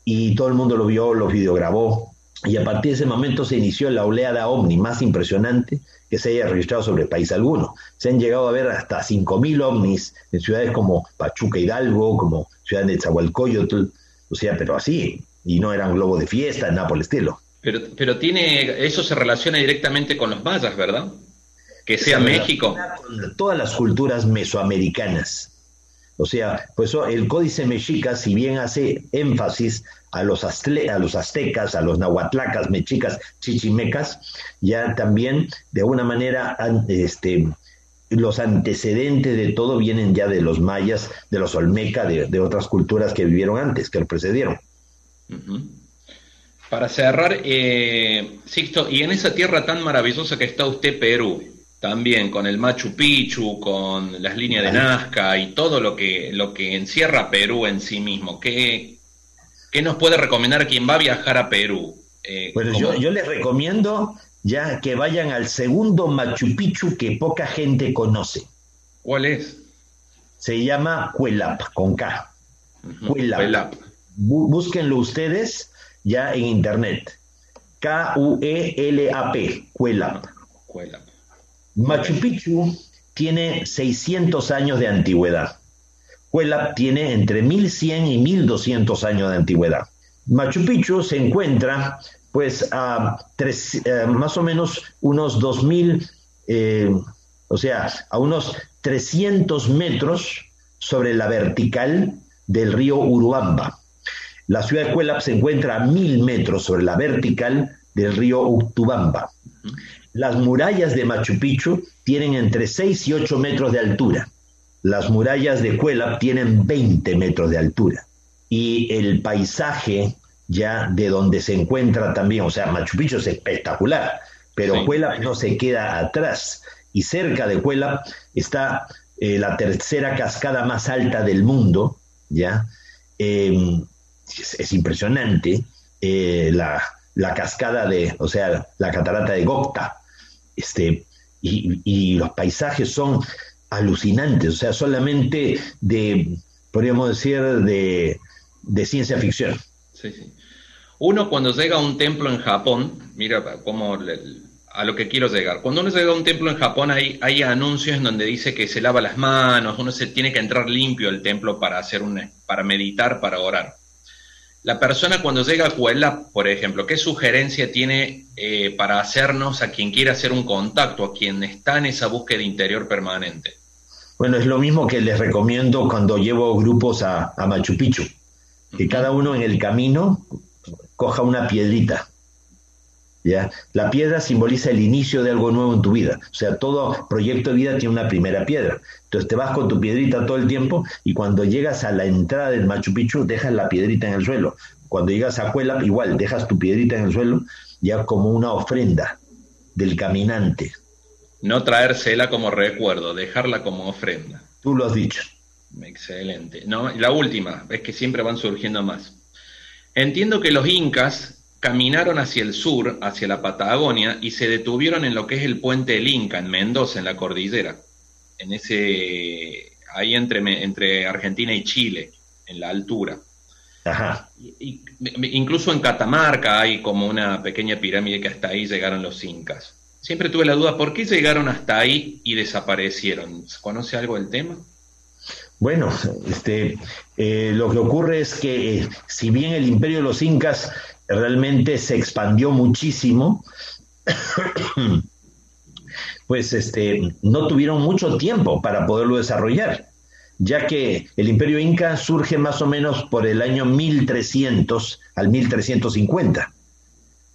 y todo el mundo lo vio, lo videograbó y a partir de ese momento se inició la oleada ovni más impresionante que se haya registrado sobre el país alguno. Se han llegado a ver hasta 5.000 ovnis en ciudades como Pachuca Hidalgo, como ciudad de Zahualcoyotl, o sea, pero así, y no eran globos de fiesta, nada por el estilo. Pero, pero tiene, eso se relaciona directamente con los mayas, ¿verdad? Que sea México. Con todas las culturas mesoamericanas. O sea, pues el Códice Mexica, si bien hace énfasis a los, a los aztecas, a los nahuatlacas, mexicas, chichimecas, ya también de alguna manera este, los antecedentes de todo vienen ya de los mayas, de los olmeca, de, otras culturas que vivieron antes, que lo precedieron. Para cerrar, eh, Sixto, y en esa tierra tan maravillosa que está usted, Perú, también con el Machu Picchu, con las líneas de Nazca y todo lo que, lo que encierra Perú en sí mismo. ¿Qué, qué nos puede recomendar quien va a viajar a Perú? Eh, pues yo, yo les recomiendo ya que vayan al segundo Machu Picchu que poca gente conoce. ¿Cuál es? Se llama Cuelap, con K. Cuelap. Búsquenlo ustedes ya en internet. K-U-E-L-A-P, Cuelap. Cuelap. Machu Picchu tiene 600 años de antigüedad. Huelap tiene entre 1100 y 1200 años de antigüedad. Machu Picchu se encuentra pues a tres, eh, más o menos unos 2000, eh, o sea, a unos 300 metros sobre la vertical del río Uruamba. La ciudad de Huelap se encuentra a 1000 metros sobre la vertical del río Utubamba. Las murallas de Machu Picchu tienen entre 6 y 8 metros de altura. Las murallas de Cuelap tienen 20 metros de altura. Y el paisaje ya de donde se encuentra también, o sea, Machu Picchu es espectacular, pero sí. no se queda atrás. Y cerca de Cuelap está eh, la tercera cascada más alta del mundo, ¿ya? Em, es, impresionante eh, la, la, cascada de, o sea, la catarata de Gokta, este, y, los paisajes son alucinantes, o sea, solamente de, podríamos decir, de, ciencia ficción. Uno cuando llega a un templo en Japón, mira cómo a lo que quiero llegar. Cuando uno llega a un templo en Japón hay, hay anuncios en donde dice que se lava las manos, uno se tiene que entrar limpio al templo para hacer un, para meditar, para orar. La persona cuando llega a Cuela, por ejemplo, ¿qué sugerencia tiene eh, para hacernos a quien quiera hacer un contacto, a quien está en esa búsqueda interior permanente? Bueno, es lo mismo que les recomiendo cuando llevo grupos a, a Machu Picchu, que cada uno en el camino coja una piedrita la piedra simboliza el inicio de algo nuevo en tu vida. O sea, todo proyecto de vida tiene una primera piedra. Entonces te vas con tu piedrita todo el tiempo y cuando llegas a la entrada del Machu Picchu dejas la piedrita en el suelo. Cuando llegas a Cuela, igual dejas tu piedrita en el suelo ya como una ofrenda del caminante. No traérsela como recuerdo, dejarla como ofrenda. Tú lo has dicho. Excelente. No, la última, es que siempre van surgiendo más. Entiendo que los incas caminaron hacia el sur, hacia la Patagonia, y se detuvieron en lo que es el puente del Inca, en Mendoza, en la cordillera, en ese, ahí entre, entre Argentina y Chile, en la altura. Ajá. incluso en Catamarca hay como una pequeña pirámide que hasta ahí llegaron los incas. Siempre tuve la duda, ¿por qué llegaron hasta ahí y desaparecieron? ¿Conoce algo del tema? Bueno, este, eh, lo que ocurre es que eh, si bien el imperio de los incas realmente se expandió muchísimo, pues este, no tuvieron mucho tiempo para poderlo desarrollar, ya que el imperio inca surge más o menos por el año 1300 al 1350.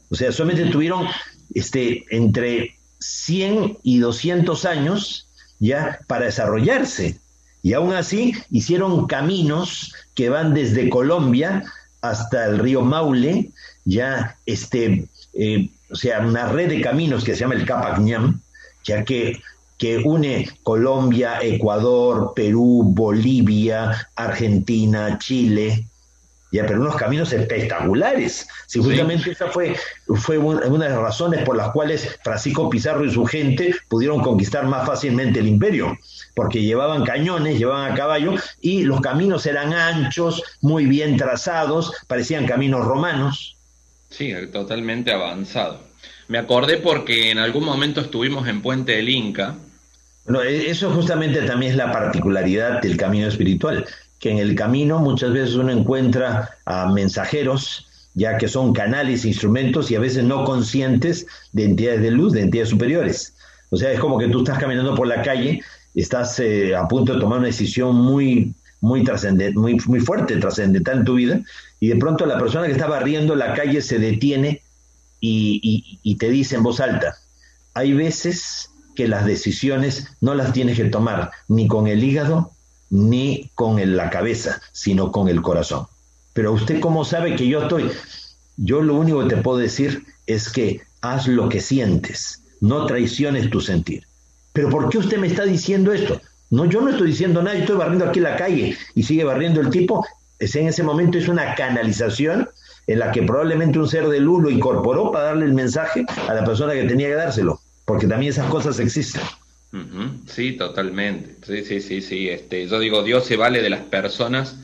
O sea, solamente tuvieron este, entre 100 y 200 años ya para desarrollarse. Y aún así hicieron caminos que van desde Colombia hasta el río Maule, ya este, eh, o sea, una red de caminos que se llama el Capacñam, ya que, que une Colombia, Ecuador, Perú, Bolivia, Argentina, Chile, ya, pero unos caminos espectaculares. Si justamente esa fue, fue una de las razones por las cuales Francisco Pizarro y su gente pudieron conquistar más fácilmente el imperio, porque llevaban cañones, llevaban a caballo y los caminos eran anchos, muy bien trazados, parecían caminos romanos. Sí, totalmente avanzado. Me acordé porque en algún momento estuvimos en Puente del Inca. Bueno, e, eso justamente también es la particularidad del camino espiritual, que en el camino muchas veces uno encuentra a mensajeros, ya que son canales, instrumentos y a veces no conscientes de entidades de luz, de entidades superiores. O sea, es como que tú estás caminando por la calle, estás eh, a punto de tomar una decisión muy, muy muy, muy fuerte, trascendental en tu vida, y de pronto la persona que está barriendo la calle se detiene y, y te dice en voz alta, hay veces que las decisiones no las tienes que tomar ni con el hígado ni con la cabeza, sino con el corazón. Pero usted cómo sabe que yo estoy, yo lo único que te puedo decir es que haz lo que sientes, no traiciones tu sentir. Pero ¿por qué usted me está diciendo esto? No, yo no estoy diciendo nada, estoy barriendo aquí la calle y sigue barriendo el tipo. Es en ese momento es una canalización en la que probablemente un ser de luz lo incorporó para darle el mensaje a la persona que tenía que dárselo, porque también esas cosas existen. Sí, totalmente. Sí, sí, sí, sí. Este, yo digo, Dios se vale de las personas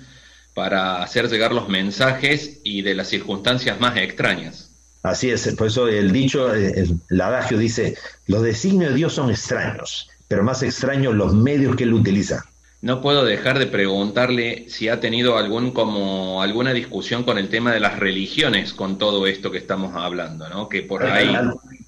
para hacer llegar los mensajes y de las circunstancias más extrañas. Así es, por eso el dicho, eh, el, adagio dice, los designios de Dios son extraños, pero más extraños los medios que él utiliza. No puedo dejar de preguntarle si ha tenido algún como alguna discusión con el tema de las religiones con todo esto que estamos hablando, ¿no? Que por ahí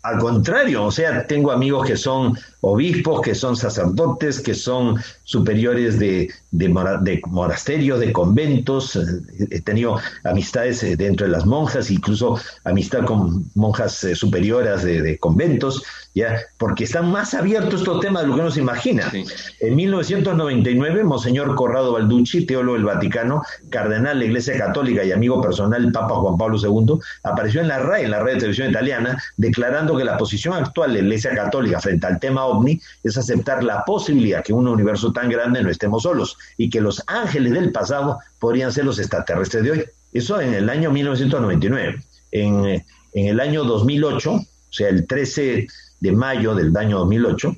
al contrario, o sea, tengo amigos que son obispos, que son sacerdotes, que son superiores de, de, monasterios, de conventos. Eh, he tenido amistades eh, dentro de las monjas, incluso amistad con monjas eh, superiores de, conventos, ya, porque están más abiertos estos temas de lo que uno se imagina. En 1999, Monseñor Corrado Balducci, teólogo del Vaticano, cardenal de la Iglesia Católica y amigo personal del Papa Juan Pablo II, apareció en la RAI, en la red de televisión italiana, declarando que la posición actual de la Iglesia Católica frente al tema ovni es aceptar la posibilidad que un universo tan grande no estemos solos y que los ángeles del pasado podrían ser los extraterrestres de hoy. Eso en el año 1999. En, en el año 2008, o sea, el 13 de mayo del año 2008,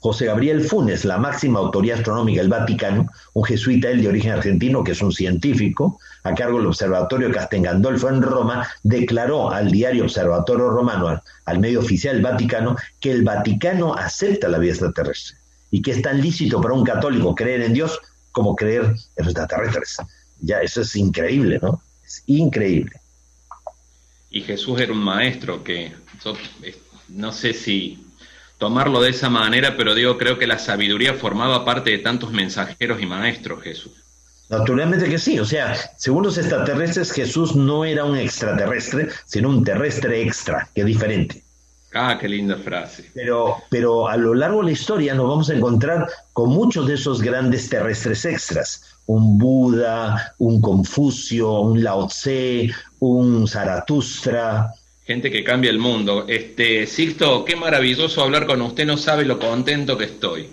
José Gabriel Funes, la máxima autoridad astronómica del Vaticano, un jesuita él de origen argentino que es un científico, a cargo del Observatorio Castel Gandolfo en Roma, declaró al diario Observatorio Romano, al, medio oficial del Vaticano, que el Vaticano acepta la vida extraterrestre y que es tan lícito para un católico creer en Dios como creer en los extraterrestres. Ya, eso es increíble, ¿no? Es increíble. Y Jesús era un maestro que, no sé si tomarlo de esa manera, pero digo, creo que la sabiduría formaba parte de tantos mensajeros y maestros, Jesús. Naturalmente que sí, o sea, según los extraterrestres, Jesús no era un extraterrestre, sino un terrestre extra, que es diferente. Ah, qué linda frase. Pero, pero a lo largo de la historia nos vamos a encontrar con muchos de esos grandes terrestres extras. Un Buda, un Confucio, un Lao Tse, un Zaratustra, gente que cambia el mundo. Este, Sixto, qué maravilloso hablar con usted, no sabe lo contento que estoy.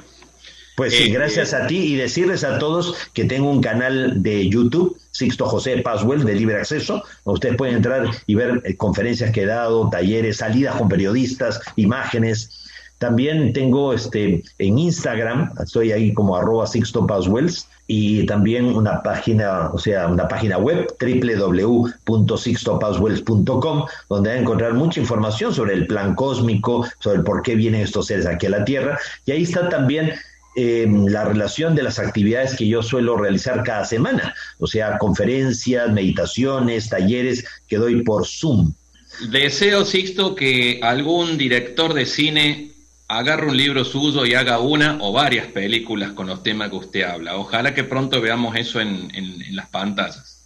Pues sí, eh, gracias a ti y decirles a todos que tengo un canal de YouTube, Sixto José Paswell, de libre acceso. Ustedes pueden entrar y ver eh, conferencias que he dado, talleres, salidas con periodistas, imágenes. También tengo este en Instagram, estoy ahí como arroba Sixto Paswells y también una página, o sea, una página web www.sixtopaswells.com donde van a encontrar mucha información sobre el plan cósmico, sobre por qué vienen estos seres aquí a la Tierra. Y ahí está también em, la relación de las actividades que yo suelo realizar cada semana, o sea, conferencias, meditaciones, talleres que doy por Zoom. Deseo, Sixto, que algún director de cine agarre un libro suyo y haga una o varias películas con los temas que usted habla. Ojalá que pronto veamos eso en, las pantallas.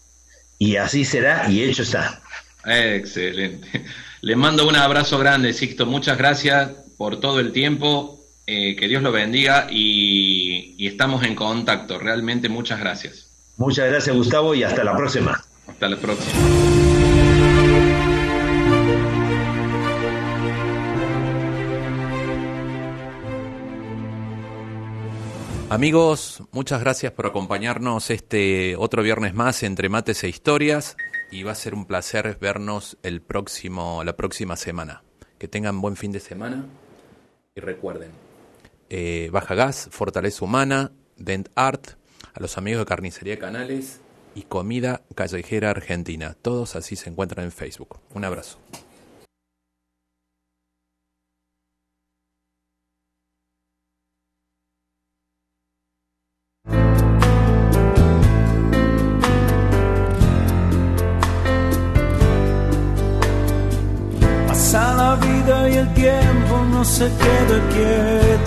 Y así será y hecho está. Excelente. Le mando un abrazo grande, Sixto. Muchas gracias por todo el tiempo. Eh, que Dios lo bendiga y, y estamos en contacto. Realmente muchas gracias. Muchas gracias, Gustavo, y hasta la próxima. Hasta la próxima. Amigos, muchas gracias por acompañarnos este otro viernes más entre mates e historias y va a ser un placer vernos el próximo, la próxima semana. Que tengan buen fin de semana y recuerden, eh, Baja Gas, Fortaleza Humana, Dent Art, a los amigos de Carnicería Canales y Comida Callejera Argentina. Todos así se encuentran en Facebook. Un abrazo. La vida y el tiempo no se queda quieto.